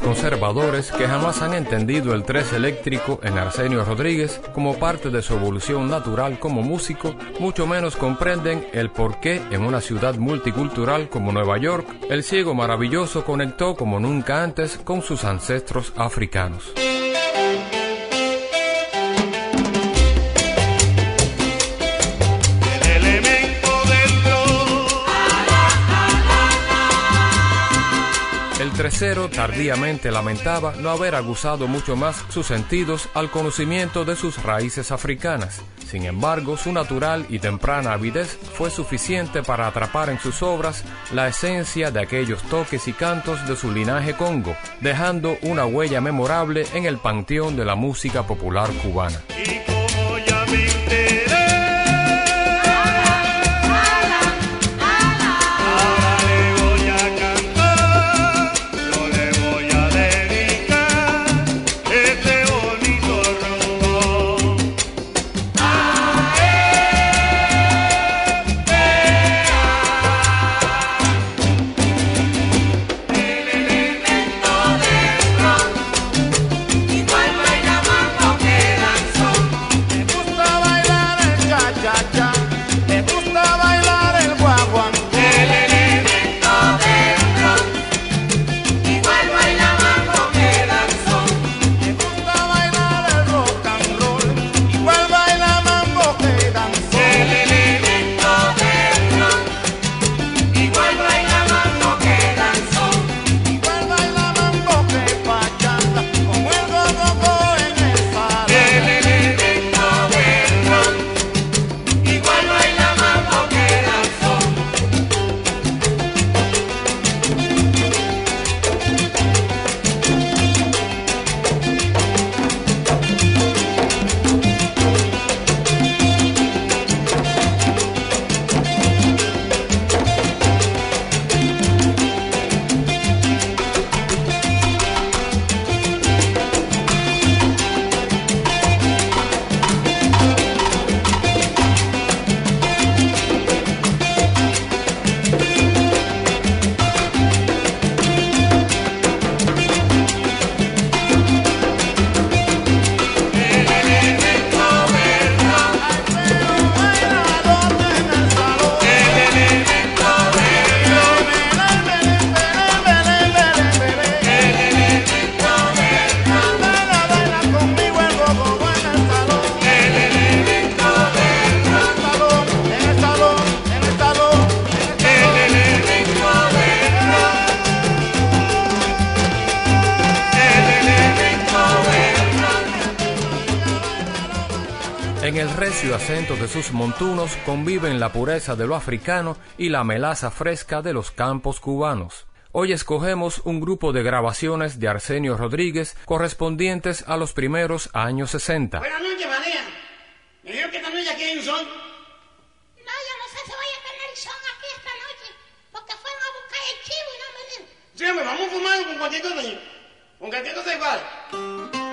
Conservadores que jamás han entendido el tres eléctrico en Arsenio Rodríguez como parte de su evolución natural como músico, mucho menos comprenden el por qué en una ciudad multicultural como Nueva York, el ciego maravilloso conectó como nunca antes con sus ancestros africanos. Tercero tardíamente lamentaba no haber aguzado mucho más sus sentidos al conocimiento de sus raíces africanas. Sin embargo, su natural y temprana avidez fue suficiente para atrapar en sus obras la esencia de aquellos toques y cantos de su linaje congo, dejando una huella memorable en el panteón de la música popular cubana. Montunos conviven la pureza de lo africano y la melaza fresca de los campos cubanos. Hoy escogemos un grupo de grabaciones de Arsenio Rodríguez correspondientes a los primeros años 60. Buenas noches, María. Me dijo que esta noche aquí hay un sol. No, yo no sé si voy a tener son aquí esta noche, porque fueron a buscar el chivo y no me dieron. Sí, hombre, vamos fumando con cualquier cosa. Con cualquier cosa igual.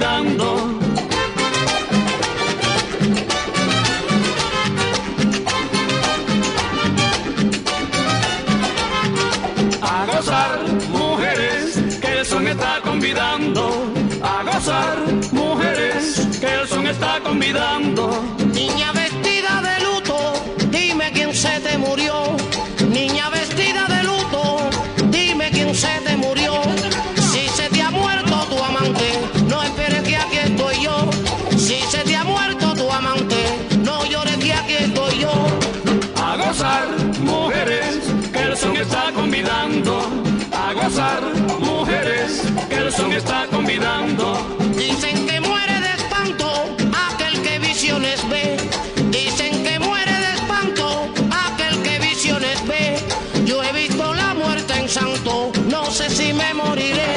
Está convidando. A gozar, mujeres, que el son está convidando. A gozar, mujeres, que el son está convidando. Dicen que muere de espanto aquel que visiones ve. Dicen que muere de espanto aquel que visiones ve. Yo he visto la muerte en santo, no sé si me moriré.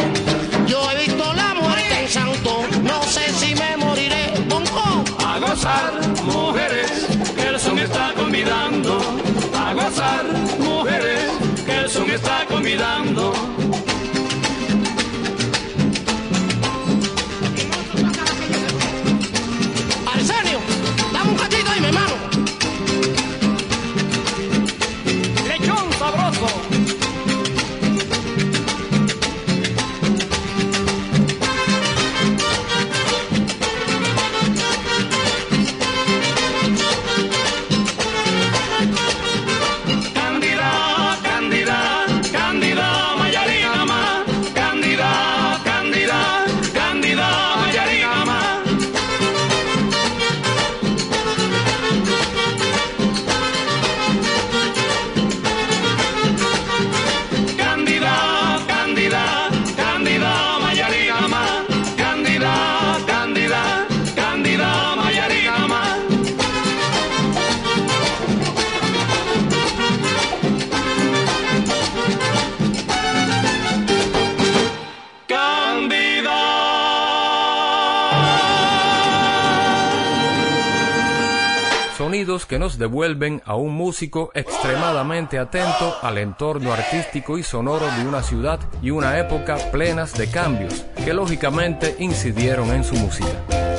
Yo he visto la muerte en santo, no sé si me moriré. Bonco. A gozar, mujeres, que el son está convidando. A gozar, mujeres, que el son está convidando. que nos devuelven a un músico extremadamente atento al entorno artístico y sonoro de una ciudad y una época plenas de cambios que lógicamente incidieron en su música.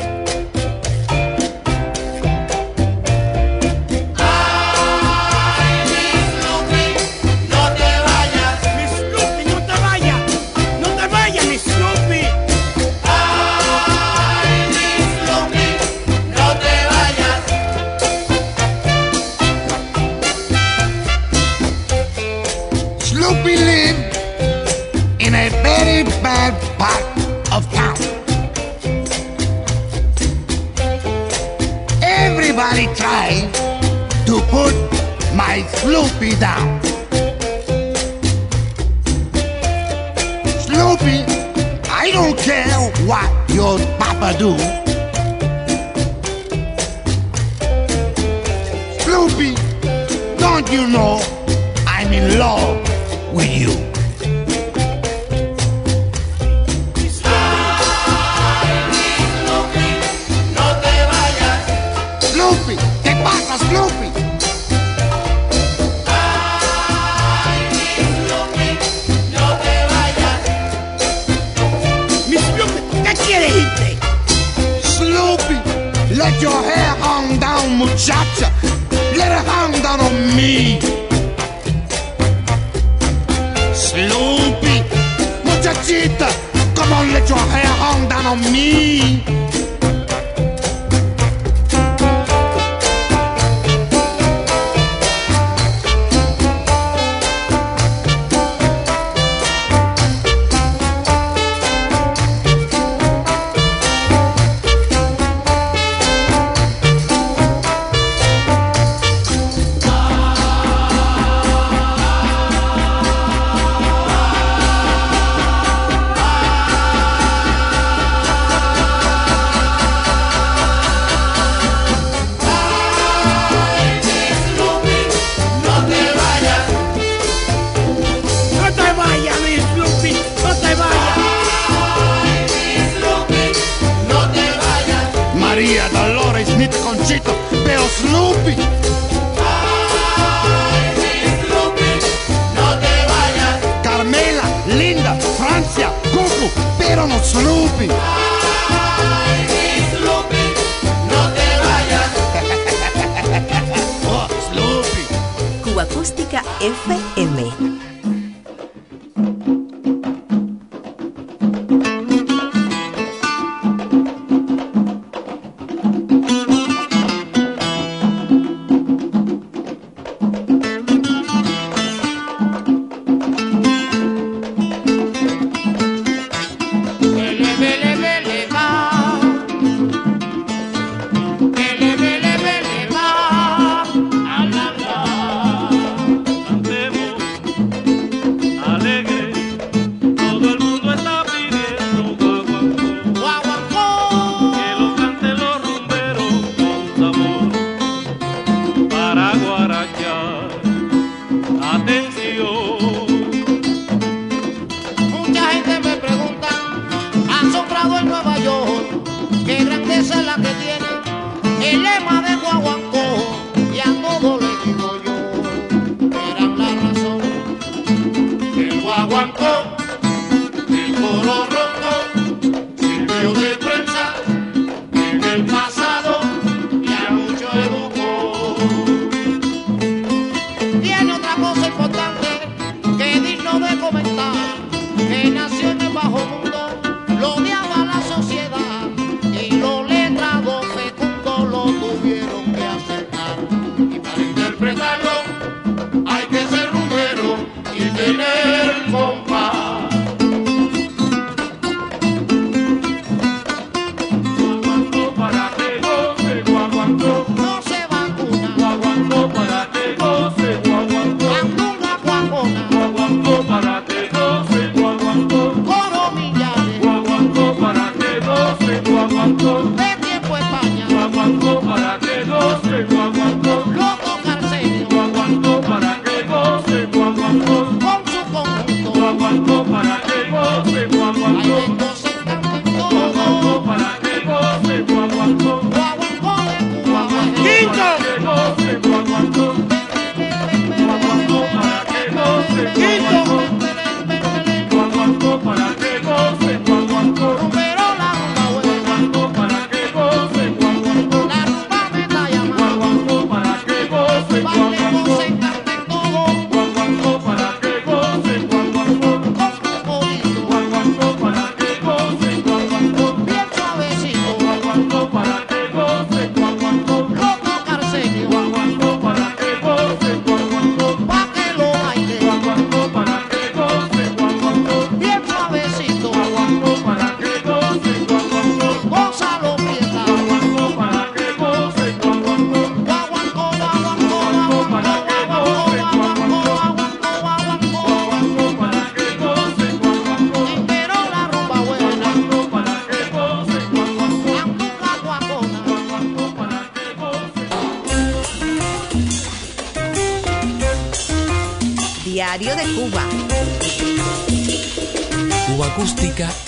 both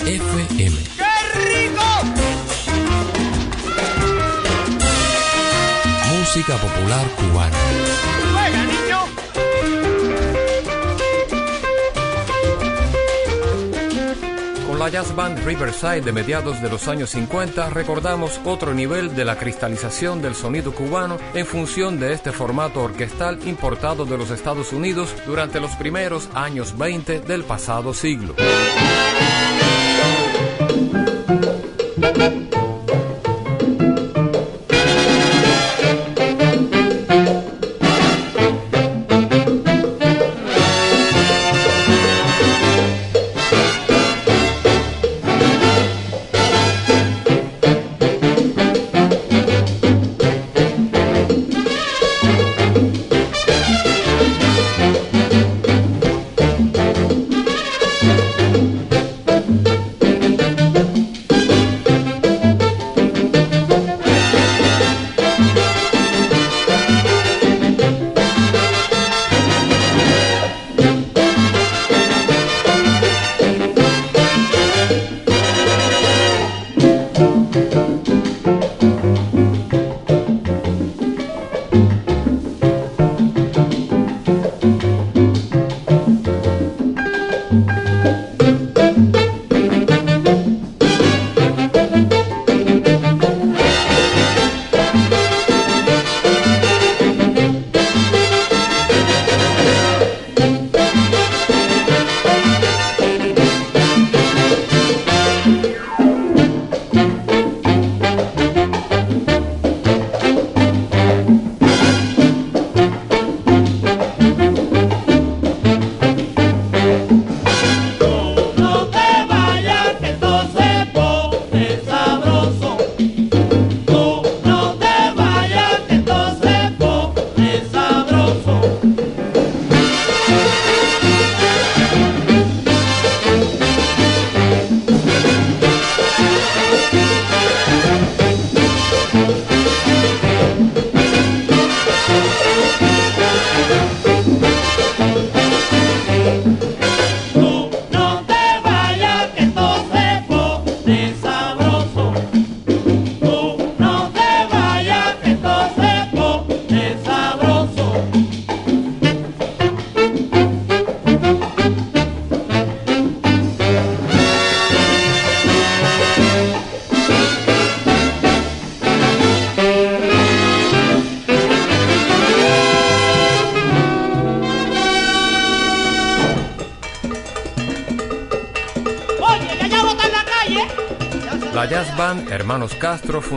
FM. Música popular cubana. La jazz band Riverside de mediados de los años 50 recordamos otro nivel de la cristalización del sonido cubano en función de este formato orquestal importado de los Estados Unidos durante los primeros años 20 del pasado siglo.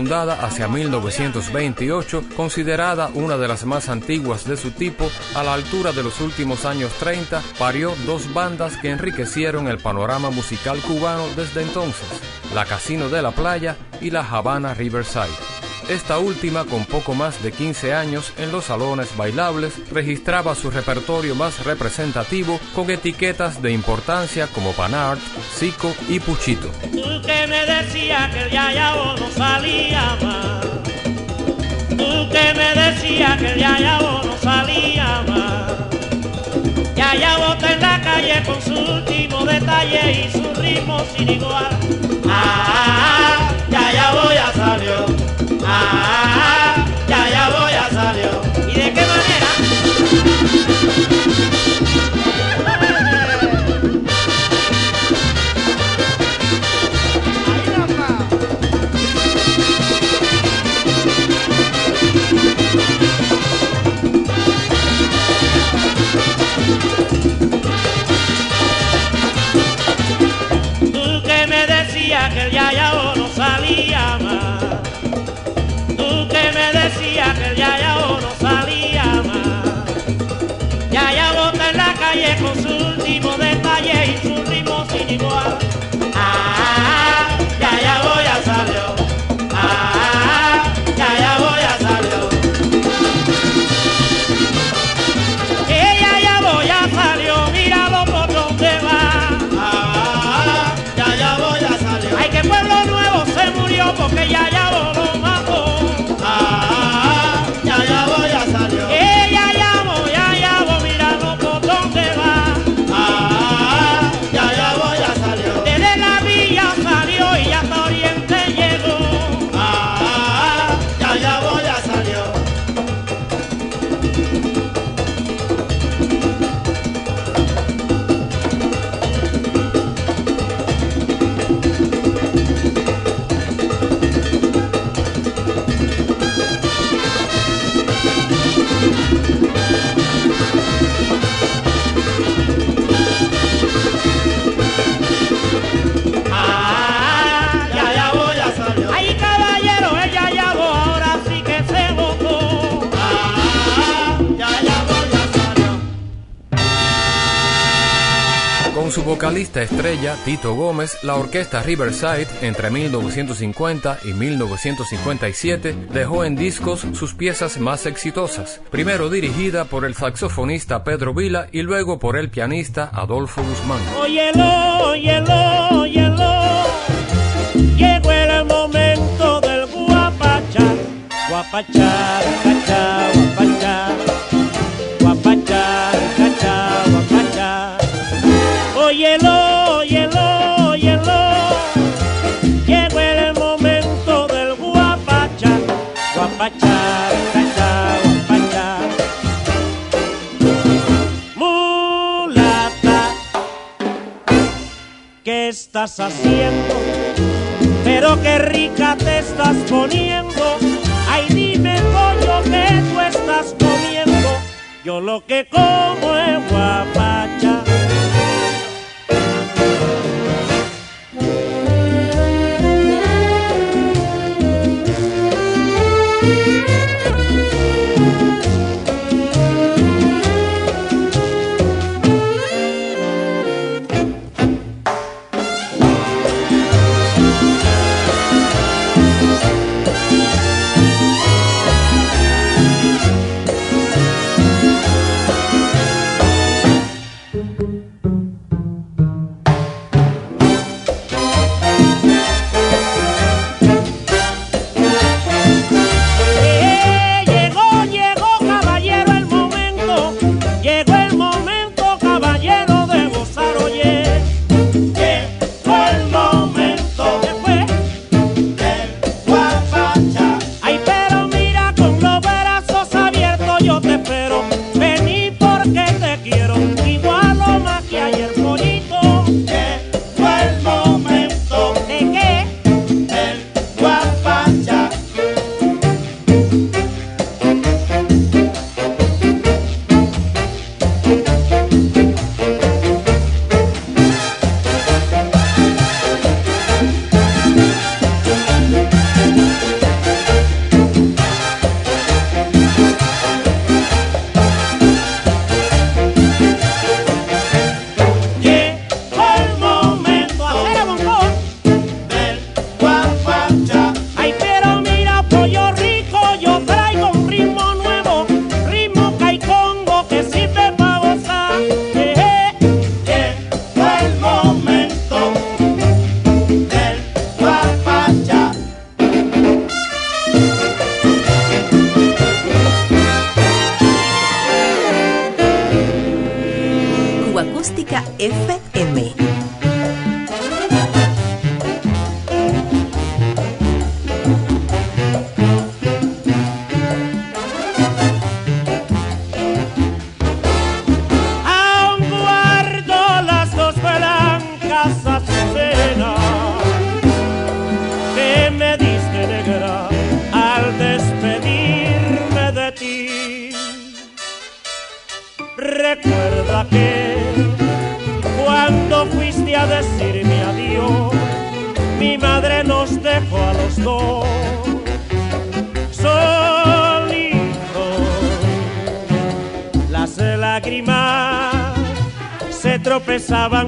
Fundada hacia 1928, considerada una de las más antiguas de su tipo, a la altura de los últimos años 30, parió dos bandas que enriquecieron el panorama musical cubano desde entonces, la Casino de la Playa y la Habana Riverside. Esta última, con poco más de 15 años en los salones bailables, registraba su repertorio más representativo con etiquetas de importancia como Panart, Zico y Puchito. Tú que me decías que el yayabo no salía más. Tú que me decías que el yayabo no salía más. Yayabo está en la calle con su último detalle y su ritmo sin igual. Ah, yayabo ya salió. Ah, yayabo ya salió. ¿Y de estrella Tito Gómez, la orquesta Riverside, entre 1950 y 1957, dejó en discos sus piezas más exitosas, primero dirigida por el saxofonista Pedro Vila y luego por el pianista Adolfo Guzmán. Óyelo, óyelo, óyelo. Llegó el momento del. haciendo, pero qué rica te estás poniendo. Ay, dime, pollo, que tú estás comiendo. Yo lo que como es guapacha. Acústica FM. pensaba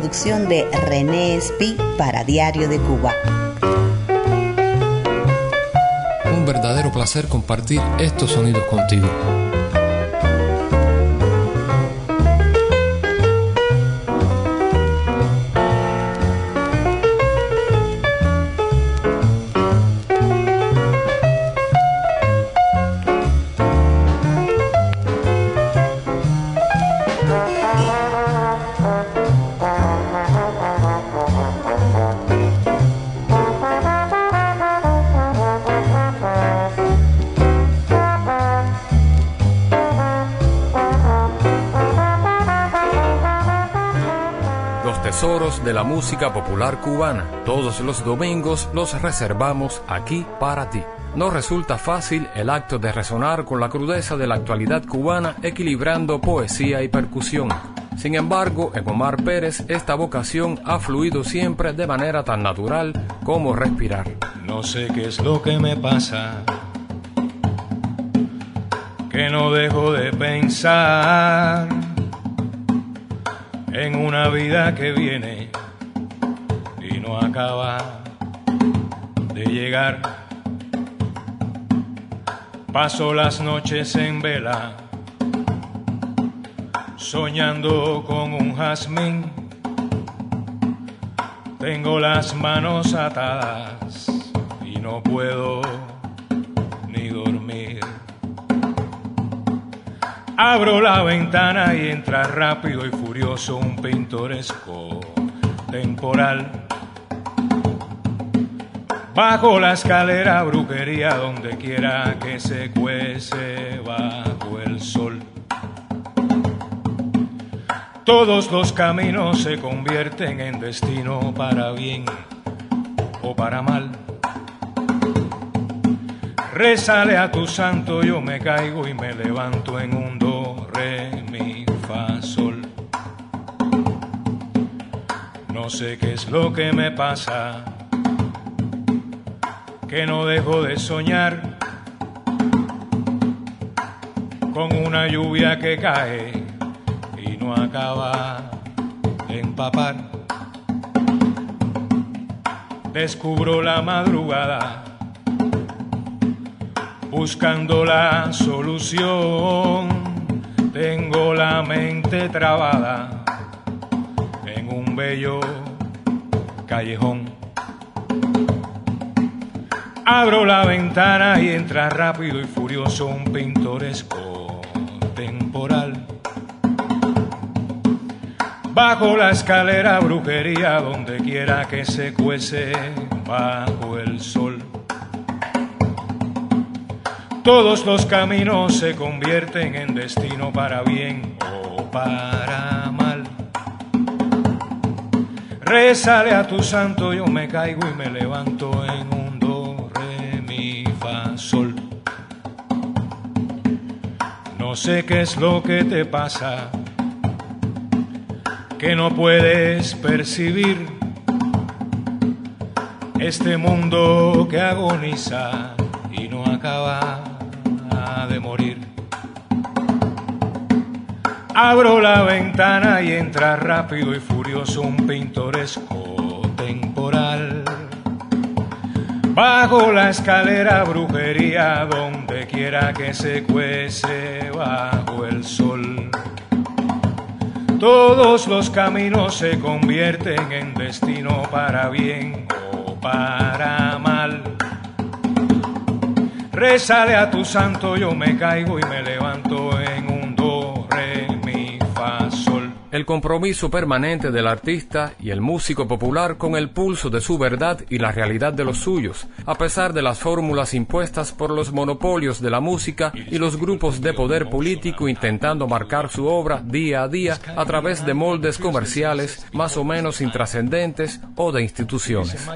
producción de René Espi para Diario de Cuba. Un verdadero placer compartir estos sonidos contigo. De la música popular cubana. Todos los domingos los reservamos aquí para ti. No resulta fácil el acto de resonar con la crudeza de la actualidad cubana equilibrando poesía y percusión. Sin embargo, en Omar Pérez esta vocación ha fluido siempre de manera tan natural como respirar. No sé qué es lo que me pasa, que no dejo de pensar en una vida que viene y no acaba de llegar. Paso las noches en vela, soñando con un jazmín. Tengo las manos atadas y no puedo ni dormir. Abro la ventana y entra rápido y furioso un pintoresco temporal. Bajo la escalera brujería donde quiera que se cuece bajo el sol. Todos los caminos se convierten en destino para bien o para mal. Rézale a tu santo, yo me caigo y me levanto en un do, re, mi, fa, sol. No sé qué es lo que me pasa, que no dejo de soñar con una lluvia que cae y no acaba de empapar. Descubro la madrugada buscando la solución. Tengo la mente trabada en un bello callejón. Abro la ventana y entra rápido y furioso un pintoresco temporal. Bajo la escalera brujería, donde quiera que se cuece bajo el sol. Todos los caminos se convierten en destino para bien o para mal. Rézale a tu santo, yo me caigo y me levanto en un do, re, mi, fa, sol. No sé qué es lo que te pasa, que no puedes percibir este mundo que agoniza y no acaba Abro la ventana y entra rápido y furioso un pintoresco temporal. Bajo la escalera brujería, donde quiera que se cuece bajo el sol. Todos los caminos se convierten en destino para bien o para mal. Rézale a tu santo, yo me caigo y me levanto en El compromiso permanente del artista y el músico popular con el pulso de su verdad y la realidad de los suyos, a pesar de las fórmulas impuestas por los monopolios de la música y los grupos de poder político intentando marcar su obra día a día a través de moldes comerciales más o menos intrascendentes o de instituciones.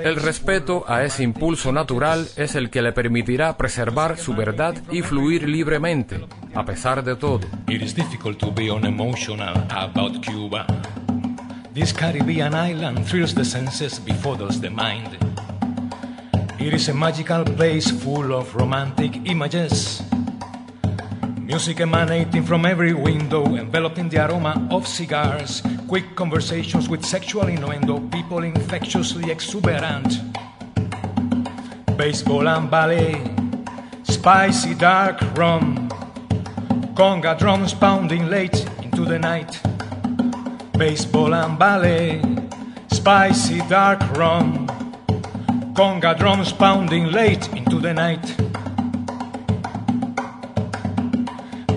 El respeto a ese impulso natural es el que le permitirá preservar su verdad y fluir libremente, a pesar de todo. It is difficult to be unemotional about Cuba. This Caribbean island thrills the senses, befuddles the mind. It is a magical place full of romantic images. Music emanating from every window, enveloping the aroma of cigars. Quick conversations with sexual innuendo, people infectiously exuberant. Baseball and ballet, spicy dark rum, conga drums pounding late into the night. Baseball and ballet, spicy dark rum, conga drums pounding late into the night.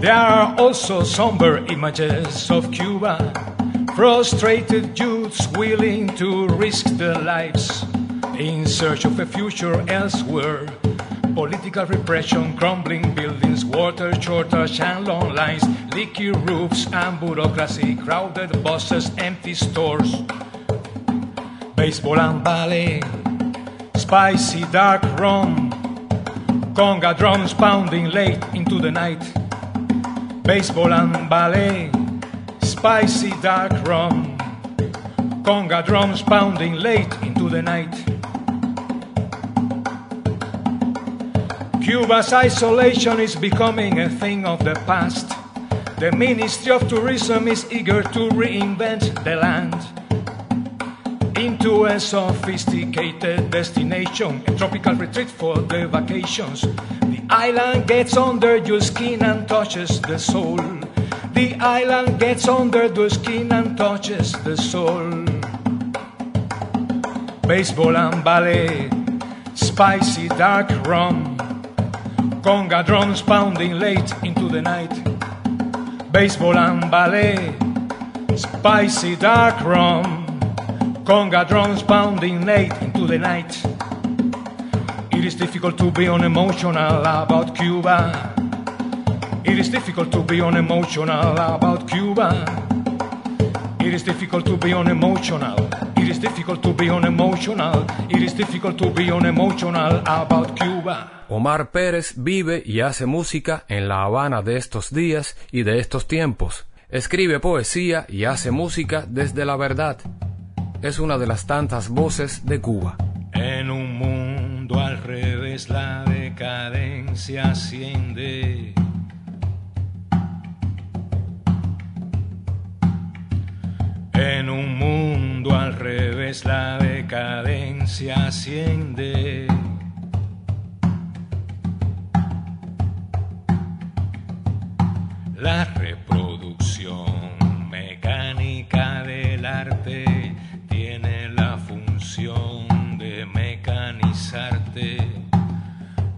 There are also somber images of Cuba, frustrated youths willing to risk their lives in search of a future elsewhere. Political repression, crumbling buildings, water shortage and long lines, leaky roofs and bureaucracy, crowded buses, empty stores. Baseball and ballet, spicy dark rum, conga drums pounding late into the night. Baseball and ballet, spicy dark rum, conga drums pounding late into the night. Cuba's isolation is becoming a thing of the past. The Ministry of Tourism is eager to reinvent the land into a sophisticated destination, a tropical retreat for the vacations. The island gets under your skin and touches the soul. The island gets under the skin and touches the soul. Baseball and ballet, spicy dark rum, conga drums pounding late into the night. Baseball and ballet, spicy dark rum, conga drums pounding late into the night. It is difficult to be unemotional about Cuba. It is difficult to be unemotional about Cuba. It is difficult to be unemotional. It is difficult to be unemotional. It is difficult to be unemotional about Cuba. Omar Pérez vive y hace música en La Habana de estos días y de estos tiempos. Escribe poesía y hace música desde la verdad. Es una de las tantas voces de Cuba. En un mundo al revés la decadencia asciende. En un mundo al revés la decadencia asciende. La reproducción mecánica del arte tiene la función de mecanizarte.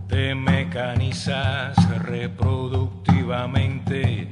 Te mecanizas reproductivamente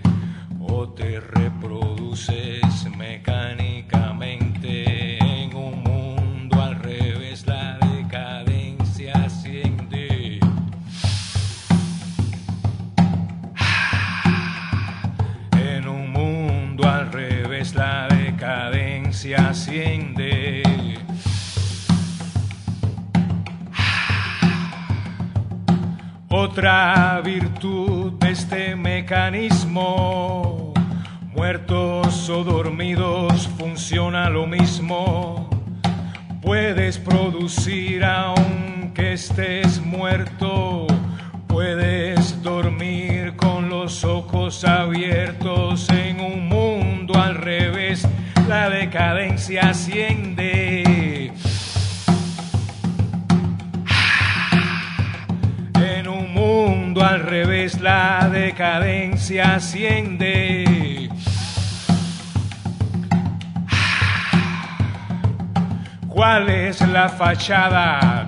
decadencia asciende. ¿Cuál es la fachada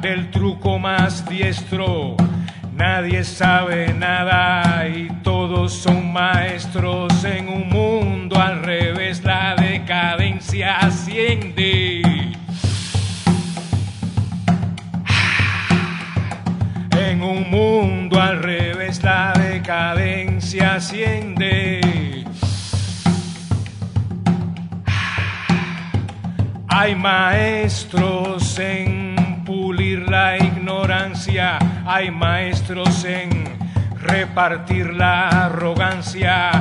repartir la arrogancia,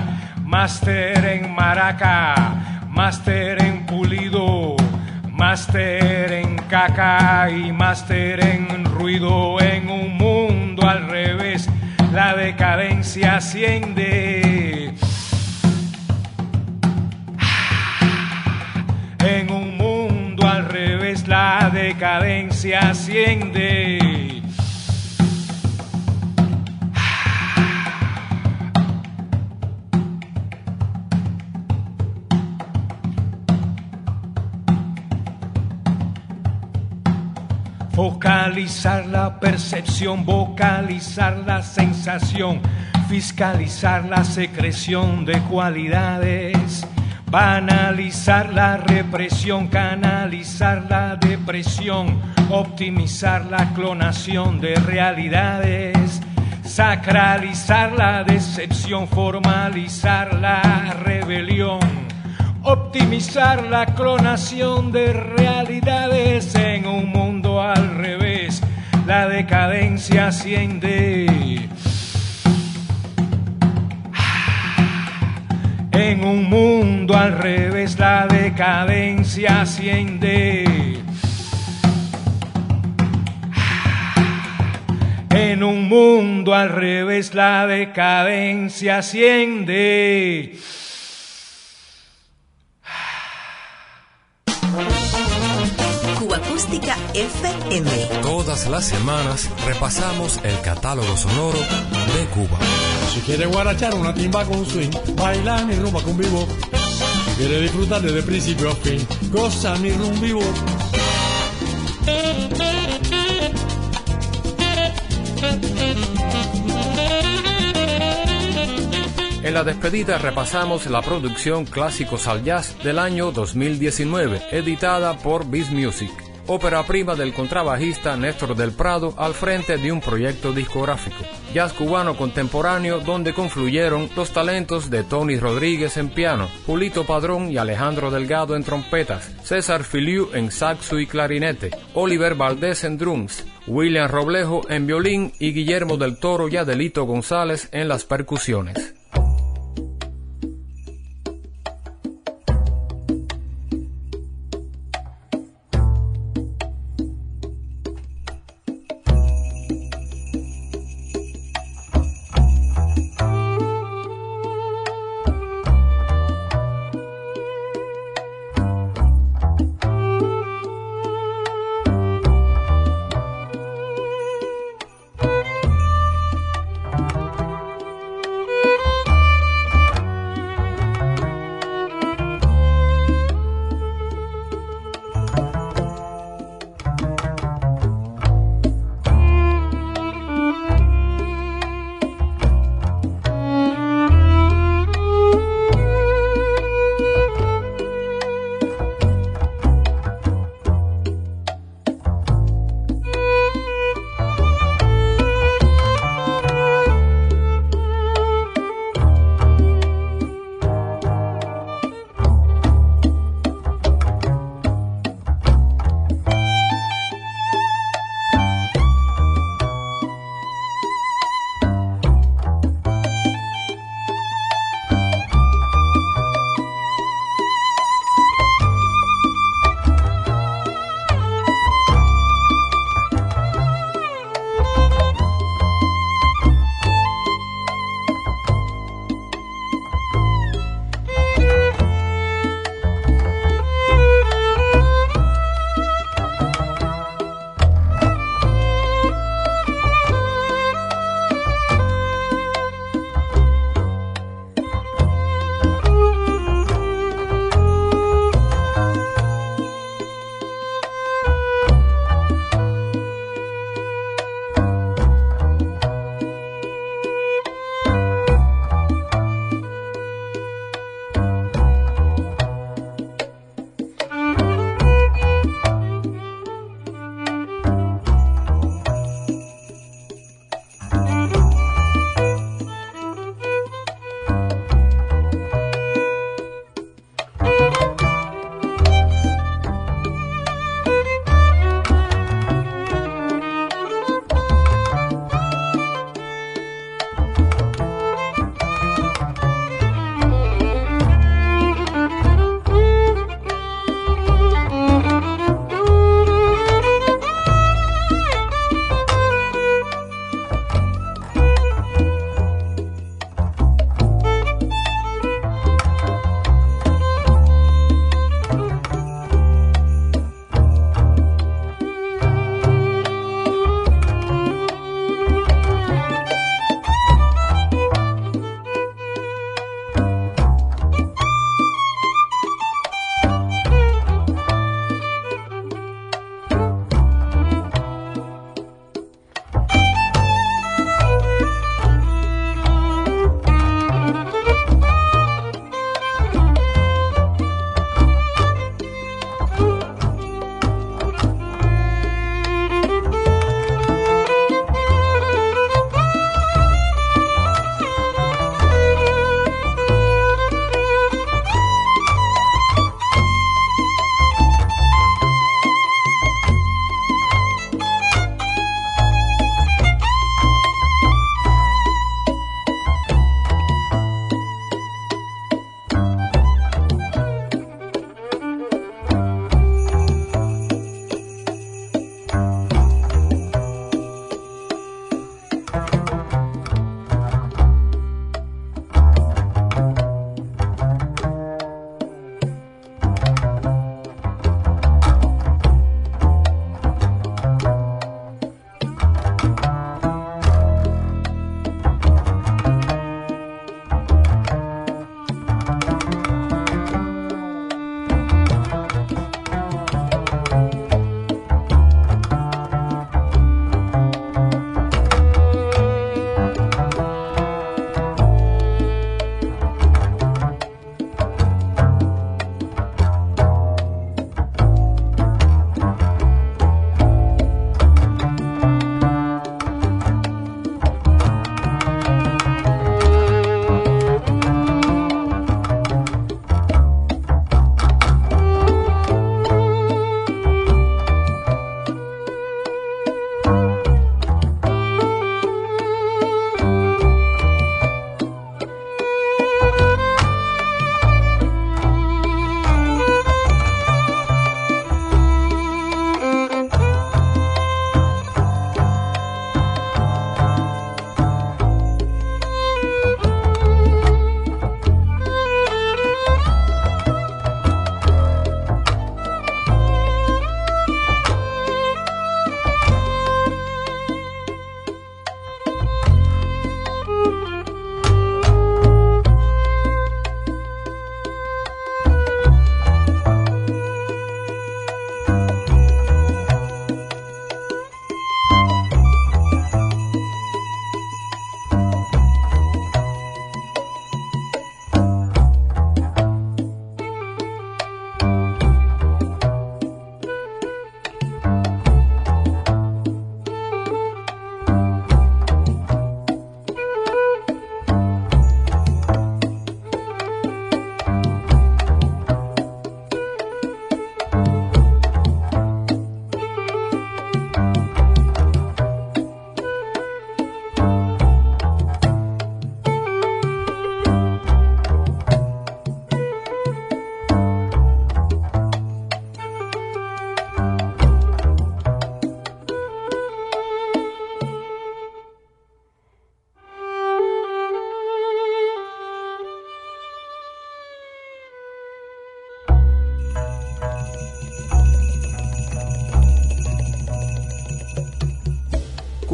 máster en maraca, máster en pulido, máster en caca y máster en ruido en un mundo al revés. La decadencia asciende. En un mundo al revés la decadencia asciende. Focalizar la percepción, vocalizar la sensación, fiscalizar la secreción de cualidades, banalizar la represión, canalizar la depresión, optimizar la clonación de realidades, sacralizar la decepción, formalizar la rebelión optimizar la clonación de realidades en un mundo al revés. La decadencia asciende. En un mundo al revés la decadencia asciende. En un mundo al revés la decadencia asciende. FM. Todas las semanas repasamos el catálogo sonoro de Cuba. Si quiere guarachar una timba con swing, baila mi rumba con vivo. Si quiere disfrutar desde principio a fin, goza mi rumba vivo. En la despedida repasamos la producción Clásicos al Jazz del año 2019, editada por Biz Music, ópera prima del contrabajista Néstor del Prado al frente de un proyecto discográfico, jazz cubano contemporáneo donde confluyeron los talentos de Tony Rodríguez en piano, Julito Padrón y Alejandro Delgado en trompetas, César Filiu en saxo y clarinete, Oliver Valdés en drums, William Roblejo en violín y Guillermo del Toro y Adelito González en las percusiones.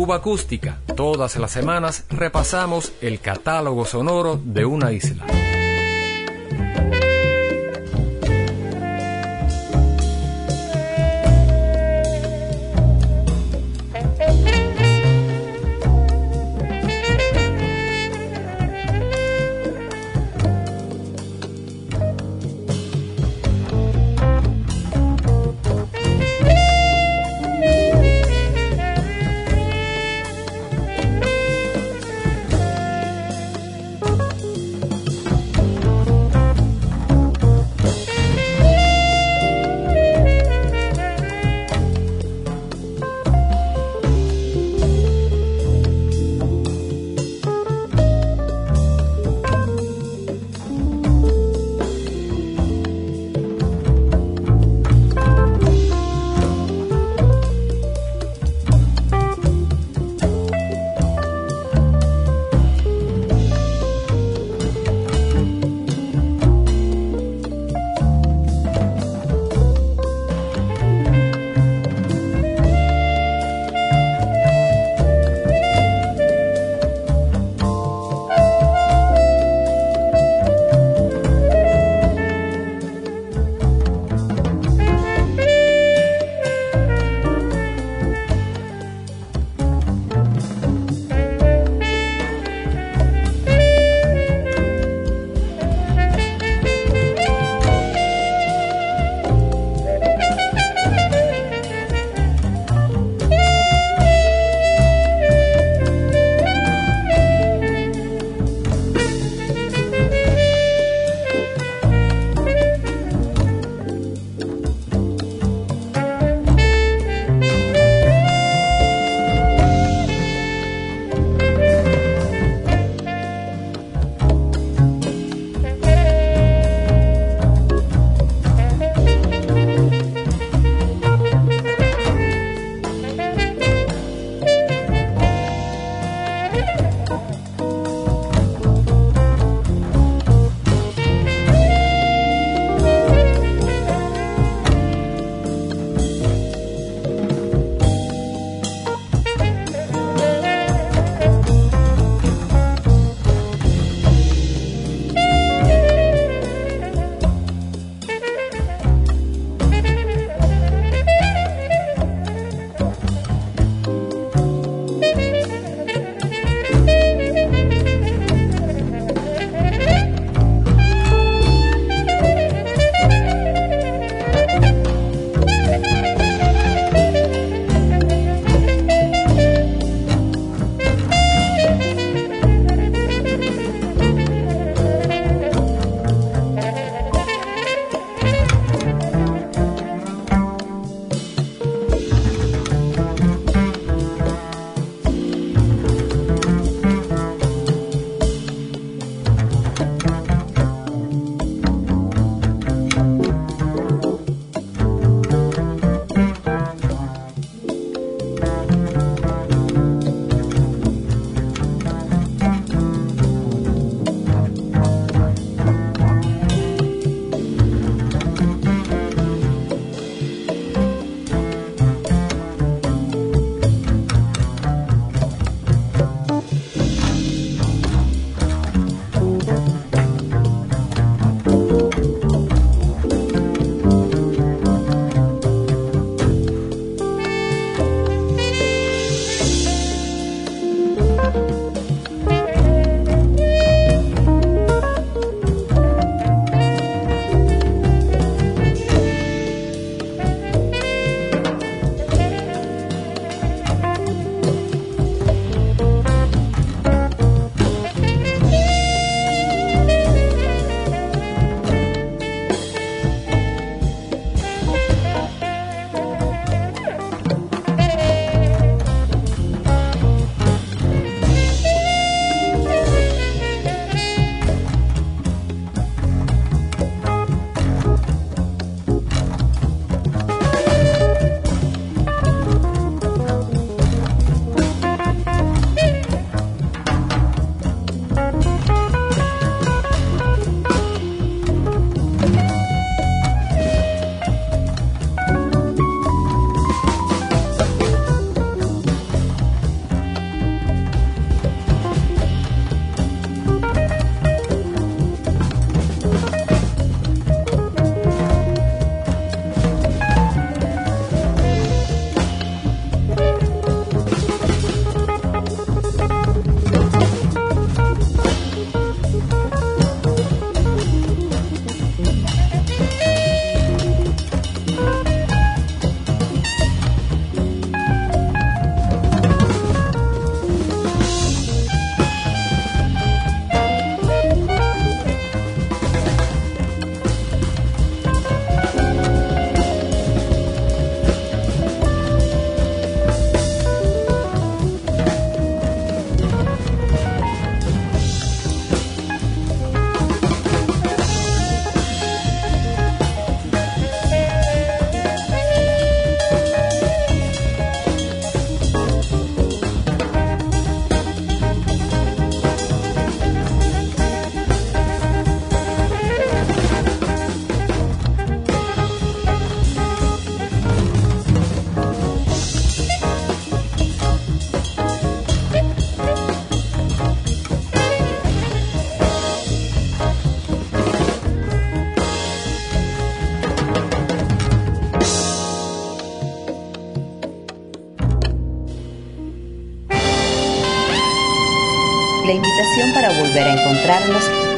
Cuba Acústica. Todas las semanas repasamos el catálogo sonoro de una isla.